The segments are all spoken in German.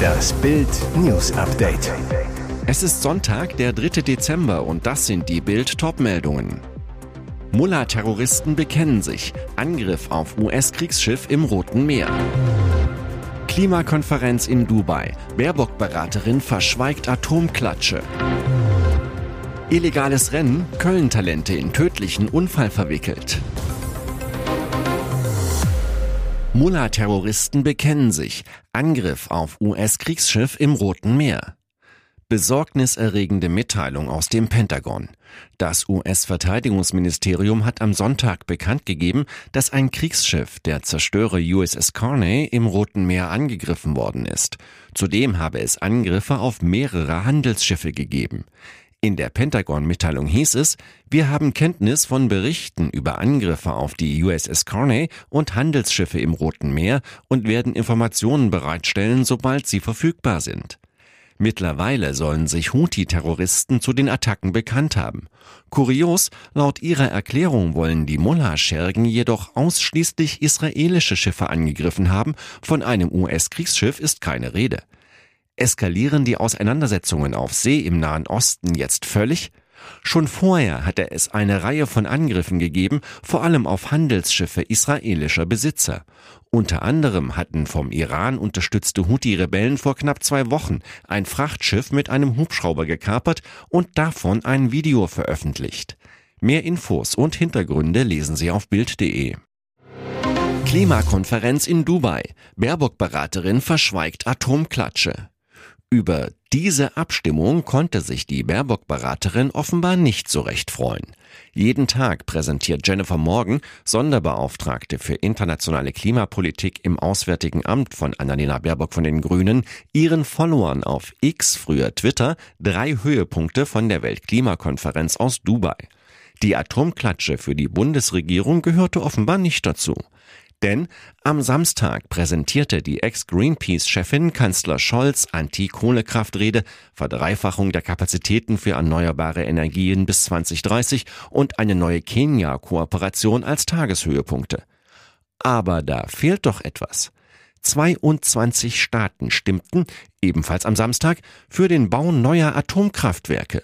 Das Bild News Update. Es ist Sonntag, der 3. Dezember und das sind die Bild Topmeldungen. Mullah-Terroristen bekennen sich. Angriff auf US-Kriegsschiff im Roten Meer. Klimakonferenz in Dubai. Baerbock-Beraterin verschweigt Atomklatsche. Illegales Rennen. Köln-Talente in tödlichen Unfall verwickelt. Mullah-Terroristen bekennen sich. Angriff auf US-Kriegsschiff im Roten Meer. Besorgniserregende Mitteilung aus dem Pentagon. Das US-Verteidigungsministerium hat am Sonntag bekannt gegeben, dass ein Kriegsschiff, der Zerstörer USS Carney, im Roten Meer angegriffen worden ist. Zudem habe es Angriffe auf mehrere Handelsschiffe gegeben. In der Pentagon-Mitteilung hieß es, wir haben Kenntnis von Berichten über Angriffe auf die USS Carney und Handelsschiffe im Roten Meer und werden Informationen bereitstellen, sobald sie verfügbar sind. Mittlerweile sollen sich Houthi-Terroristen zu den Attacken bekannt haben. Kurios, laut ihrer Erklärung wollen die Mullah-Schergen jedoch ausschließlich israelische Schiffe angegriffen haben, von einem US-Kriegsschiff ist keine Rede. Eskalieren die Auseinandersetzungen auf See im Nahen Osten jetzt völlig? Schon vorher hatte es eine Reihe von Angriffen gegeben, vor allem auf Handelsschiffe israelischer Besitzer. Unter anderem hatten vom Iran unterstützte Houthi-Rebellen vor knapp zwei Wochen ein Frachtschiff mit einem Hubschrauber gekapert und davon ein Video veröffentlicht. Mehr Infos und Hintergründe lesen Sie auf Bild.de. Klimakonferenz in Dubai. Baerbock-Beraterin verschweigt Atomklatsche. Über diese Abstimmung konnte sich die Baerbock-Beraterin offenbar nicht so recht freuen. Jeden Tag präsentiert Jennifer Morgan, Sonderbeauftragte für internationale Klimapolitik im Auswärtigen Amt von Annalena Baerbock von den Grünen, ihren Followern auf X, früher Twitter, drei Höhepunkte von der Weltklimakonferenz aus Dubai. Die Atomklatsche für die Bundesregierung gehörte offenbar nicht dazu. Denn am Samstag präsentierte die Ex-Greenpeace-Chefin Kanzler Scholz Anti-Kohlekraftrede, Verdreifachung der Kapazitäten für erneuerbare Energien bis 2030 und eine neue Kenia-Kooperation als Tageshöhepunkte. Aber da fehlt doch etwas. 22 Staaten stimmten, ebenfalls am Samstag, für den Bau neuer Atomkraftwerke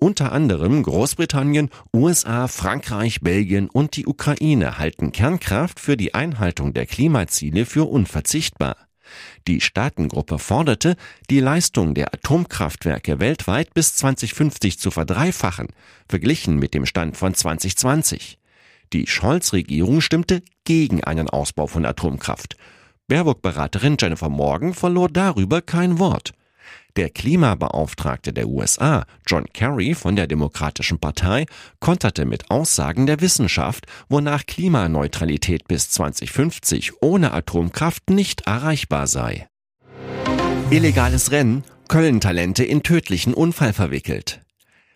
unter anderem Großbritannien, USA, Frankreich, Belgien und die Ukraine halten Kernkraft für die Einhaltung der Klimaziele für unverzichtbar. Die Staatengruppe forderte, die Leistung der Atomkraftwerke weltweit bis 2050 zu verdreifachen, verglichen mit dem Stand von 2020. Die Scholz-Regierung stimmte gegen einen Ausbau von Atomkraft. Baerbock-Beraterin Jennifer Morgan verlor darüber kein Wort. Der Klimabeauftragte der USA, John Kerry von der Demokratischen Partei, konterte mit Aussagen der Wissenschaft, wonach Klimaneutralität bis 2050 ohne Atomkraft nicht erreichbar sei. Illegales Rennen, Köln-Talente in tödlichen Unfall verwickelt.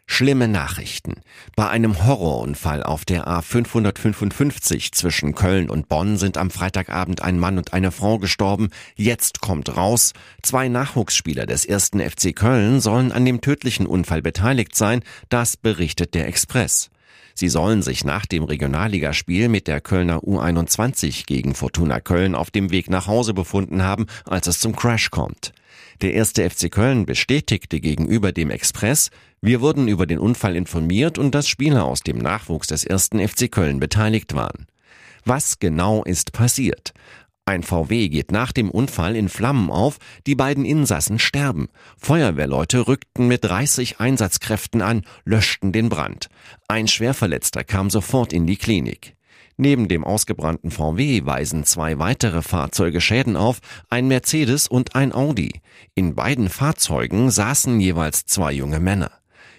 Schlimme Nachrichten. Bei einem Horrorunfall auf der A555 zwischen Köln und Bonn sind am Freitagabend ein Mann und eine Frau gestorben. Jetzt kommt raus, zwei Nachwuchsspieler des ersten FC Köln sollen an dem tödlichen Unfall beteiligt sein, das berichtet der Express. Sie sollen sich nach dem Regionalligaspiel mit der Kölner U21 gegen Fortuna Köln auf dem Weg nach Hause befunden haben, als es zum Crash kommt. Der erste FC Köln bestätigte gegenüber dem Express, wir wurden über den Unfall informiert und dass Spieler aus dem Nachwuchs des ersten FC Köln beteiligt waren. Was genau ist passiert? Ein VW geht nach dem Unfall in Flammen auf, die beiden Insassen sterben. Feuerwehrleute rückten mit 30 Einsatzkräften an, löschten den Brand. Ein Schwerverletzter kam sofort in die Klinik. Neben dem ausgebrannten VW weisen zwei weitere Fahrzeuge Schäden auf, ein Mercedes und ein Audi. In beiden Fahrzeugen saßen jeweils zwei junge Männer.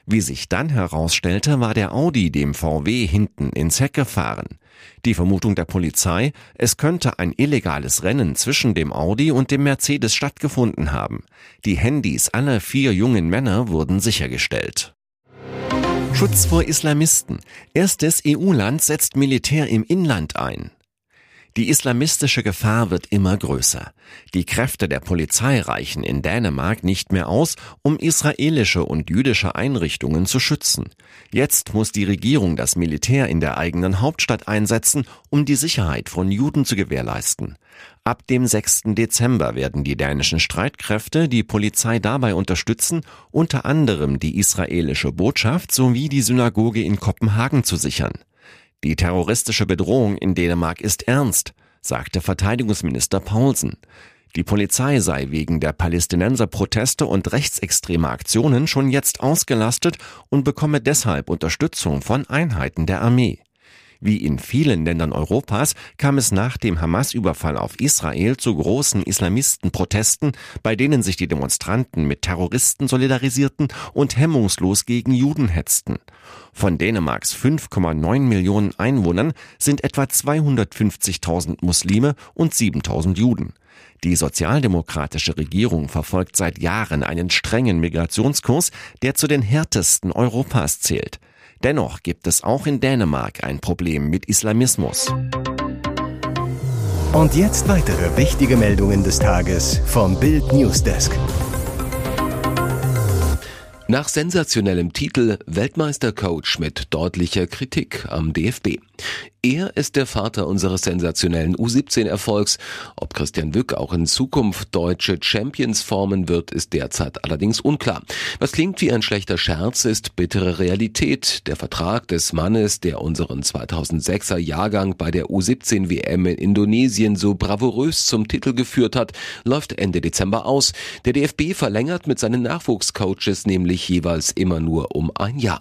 Wie sich dann herausstellte, war der Audi dem VW hinten ins Heck gefahren. Die Vermutung der Polizei, es könnte ein illegales Rennen zwischen dem Audi und dem Mercedes stattgefunden haben. Die Handys aller vier jungen Männer wurden sichergestellt. Schutz vor Islamisten. Erstes EU-Land setzt Militär im Inland ein. Die islamistische Gefahr wird immer größer. Die Kräfte der Polizei reichen in Dänemark nicht mehr aus, um israelische und jüdische Einrichtungen zu schützen. Jetzt muss die Regierung das Militär in der eigenen Hauptstadt einsetzen, um die Sicherheit von Juden zu gewährleisten. Ab dem 6. Dezember werden die dänischen Streitkräfte die Polizei dabei unterstützen, unter anderem die israelische Botschaft sowie die Synagoge in Kopenhagen zu sichern. Die terroristische Bedrohung in Dänemark ist ernst, sagte Verteidigungsminister Paulsen. Die Polizei sei wegen der Palästinenser-Proteste und rechtsextremer Aktionen schon jetzt ausgelastet und bekomme deshalb Unterstützung von Einheiten der Armee. Wie in vielen Ländern Europas kam es nach dem Hamas-Überfall auf Israel zu großen Islamistenprotesten, bei denen sich die Demonstranten mit Terroristen solidarisierten und hemmungslos gegen Juden hetzten. Von Dänemarks 5,9 Millionen Einwohnern sind etwa 250.000 Muslime und 7.000 Juden. Die sozialdemokratische Regierung verfolgt seit Jahren einen strengen Migrationskurs, der zu den härtesten Europas zählt. Dennoch gibt es auch in Dänemark ein Problem mit Islamismus. Und jetzt weitere wichtige Meldungen des Tages vom Bild Newsdesk. Nach sensationellem Titel Weltmeistercoach mit deutlicher Kritik am DFB. Er ist der Vater unseres sensationellen U17-Erfolgs. Ob Christian Wück auch in Zukunft deutsche Champions formen wird, ist derzeit allerdings unklar. Was klingt wie ein schlechter Scherz, ist bittere Realität. Der Vertrag des Mannes, der unseren 2006er Jahrgang bei der U17 WM in Indonesien so bravourös zum Titel geführt hat, läuft Ende Dezember aus. Der DFB verlängert mit seinen Nachwuchscoaches nämlich jeweils immer nur um ein Jahr.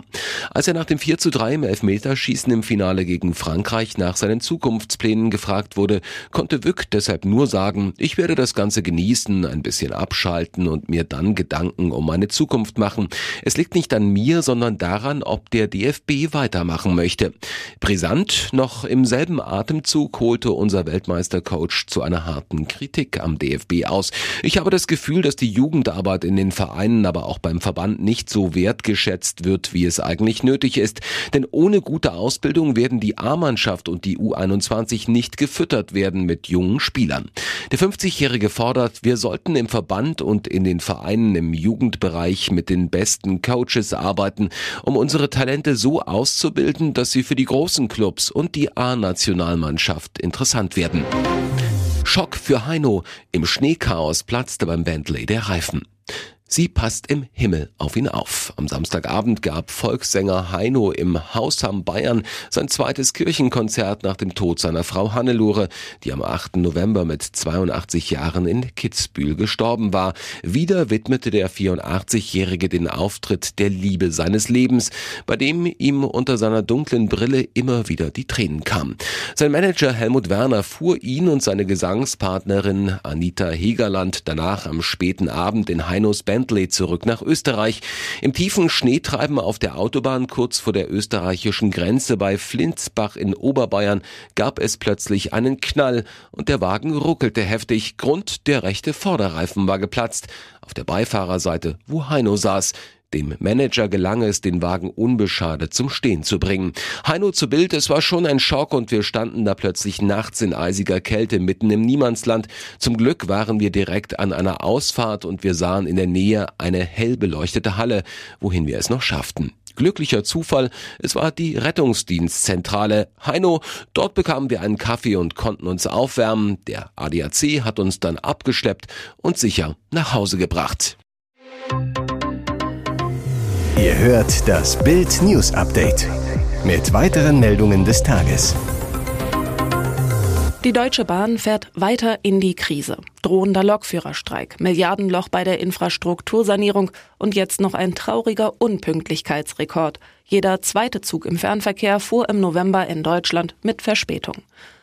Als er nach dem 4 zu 3 im Elfmeterschießen im Finale gegen Frankreich nach seinen Zukunftsplänen gefragt wurde, konnte Wück deshalb nur sagen, ich werde das Ganze genießen, ein bisschen abschalten und mir dann Gedanken um meine Zukunft machen. Es liegt nicht an mir, sondern daran, ob der DFB weitermachen möchte. Brisant, noch im selben Atemzug holte unser Weltmeistercoach zu einer harten Kritik am DFB aus. Ich habe das Gefühl, dass die Jugendarbeit in den Vereinen, aber auch beim Verband nicht so wertgeschätzt wird, wie es eigentlich nötig ist. Denn ohne gute Ausbildung werden die A-Mannschaften Mannschaft und die U21 nicht gefüttert werden mit jungen Spielern. Der 50-Jährige fordert, wir sollten im Verband und in den Vereinen im Jugendbereich mit den besten Coaches arbeiten, um unsere Talente so auszubilden, dass sie für die großen Clubs und die A-Nationalmannschaft interessant werden. Schock für Heino. Im Schneechaos platzte beim Bentley der Reifen. Sie passt im Himmel auf ihn auf. Am Samstagabend gab Volkssänger Heino im Haus am Bayern sein zweites Kirchenkonzert nach dem Tod seiner Frau Hannelore, die am 8. November mit 82 Jahren in Kitzbühel gestorben war. Wieder widmete der 84-Jährige den Auftritt der Liebe seines Lebens, bei dem ihm unter seiner dunklen Brille immer wieder die Tränen kamen. Sein Manager Helmut Werner fuhr ihn und seine Gesangspartnerin Anita Hegerland danach am späten Abend in Heinos Band Bentley zurück nach Österreich. Im tiefen Schneetreiben auf der Autobahn kurz vor der österreichischen Grenze bei Flinsbach in Oberbayern gab es plötzlich einen Knall und der Wagen ruckelte heftig. Grund, der rechte Vorderreifen war geplatzt. Auf der Beifahrerseite, wo Heino saß. Dem Manager gelang es, den Wagen unbeschadet zum Stehen zu bringen. Heino zu Bild, es war schon ein Schock und wir standen da plötzlich nachts in eisiger Kälte mitten im Niemandsland. Zum Glück waren wir direkt an einer Ausfahrt und wir sahen in der Nähe eine hell beleuchtete Halle, wohin wir es noch schafften. Glücklicher Zufall, es war die Rettungsdienstzentrale. Heino, dort bekamen wir einen Kaffee und konnten uns aufwärmen. Der ADAC hat uns dann abgeschleppt und sicher nach Hause gebracht. Ihr hört das Bild News Update mit weiteren Meldungen des Tages. Die Deutsche Bahn fährt weiter in die Krise. Drohender Lokführerstreik, Milliardenloch bei der Infrastruktursanierung und jetzt noch ein trauriger Unpünktlichkeitsrekord. Jeder zweite Zug im Fernverkehr fuhr im November in Deutschland mit Verspätung.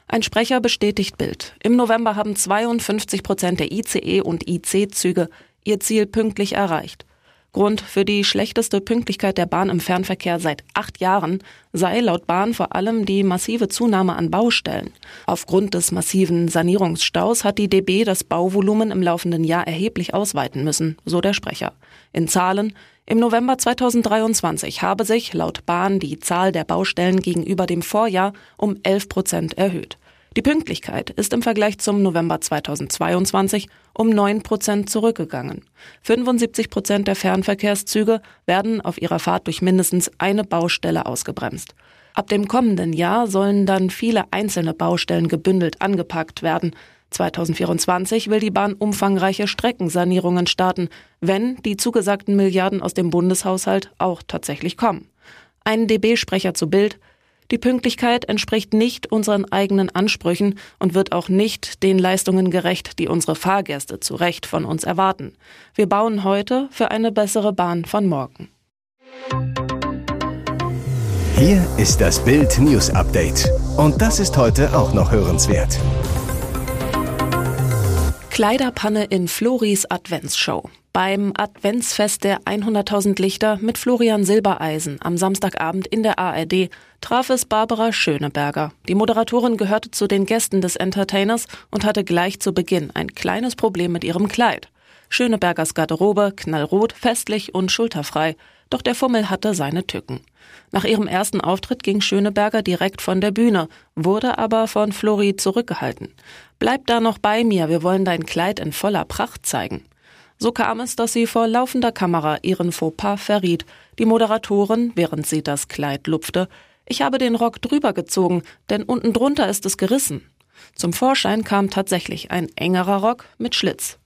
Ein Sprecher bestätigt Bild. Im November haben 52 Prozent der ICE und IC-Züge ihr Ziel pünktlich erreicht. Grund für die schlechteste Pünktlichkeit der Bahn im Fernverkehr seit acht Jahren sei laut Bahn vor allem die massive Zunahme an Baustellen. Aufgrund des massiven Sanierungsstaus hat die DB das Bauvolumen im laufenden Jahr erheblich ausweiten müssen, so der Sprecher. In Zahlen im November 2023 habe sich laut Bahn die Zahl der Baustellen gegenüber dem Vorjahr um 11 Prozent erhöht. Die Pünktlichkeit ist im Vergleich zum November 2022 um 9 Prozent zurückgegangen. 75 Prozent der Fernverkehrszüge werden auf ihrer Fahrt durch mindestens eine Baustelle ausgebremst. Ab dem kommenden Jahr sollen dann viele einzelne Baustellen gebündelt angepackt werden. 2024 will die Bahn umfangreiche Streckensanierungen starten, wenn die zugesagten Milliarden aus dem Bundeshaushalt auch tatsächlich kommen. Ein DB-Sprecher zu Bild. Die Pünktlichkeit entspricht nicht unseren eigenen Ansprüchen und wird auch nicht den Leistungen gerecht, die unsere Fahrgäste zu Recht von uns erwarten. Wir bauen heute für eine bessere Bahn von morgen. Hier ist das Bild News Update. Und das ist heute auch noch hörenswert. Kleiderpanne in Floris Adventsshow. Beim Adventsfest der 100.000 Lichter mit Florian Silbereisen am Samstagabend in der ARD traf es Barbara Schöneberger. Die Moderatorin gehörte zu den Gästen des Entertainers und hatte gleich zu Beginn ein kleines Problem mit ihrem Kleid. Schönebergers Garderobe, knallrot, festlich und schulterfrei. Doch der Fummel hatte seine Tücken. Nach ihrem ersten Auftritt ging Schöneberger direkt von der Bühne, wurde aber von Flori zurückgehalten. Bleib da noch bei mir, wir wollen dein Kleid in voller Pracht zeigen. So kam es, dass sie vor laufender Kamera ihren Fauxpas verriet. Die Moderatorin, während sie das Kleid lupfte, ich habe den Rock drüber gezogen, denn unten drunter ist es gerissen. Zum Vorschein kam tatsächlich ein engerer Rock mit Schlitz.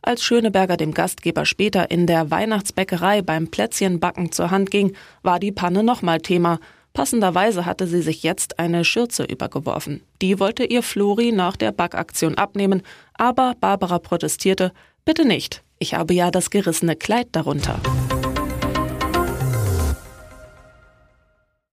Als Schöneberger dem Gastgeber später in der Weihnachtsbäckerei beim Plätzchenbacken zur Hand ging, war die Panne nochmal Thema. Passenderweise hatte sie sich jetzt eine Schürze übergeworfen. Die wollte ihr Flori nach der Backaktion abnehmen, aber Barbara protestierte, bitte nicht, ich habe ja das gerissene Kleid darunter.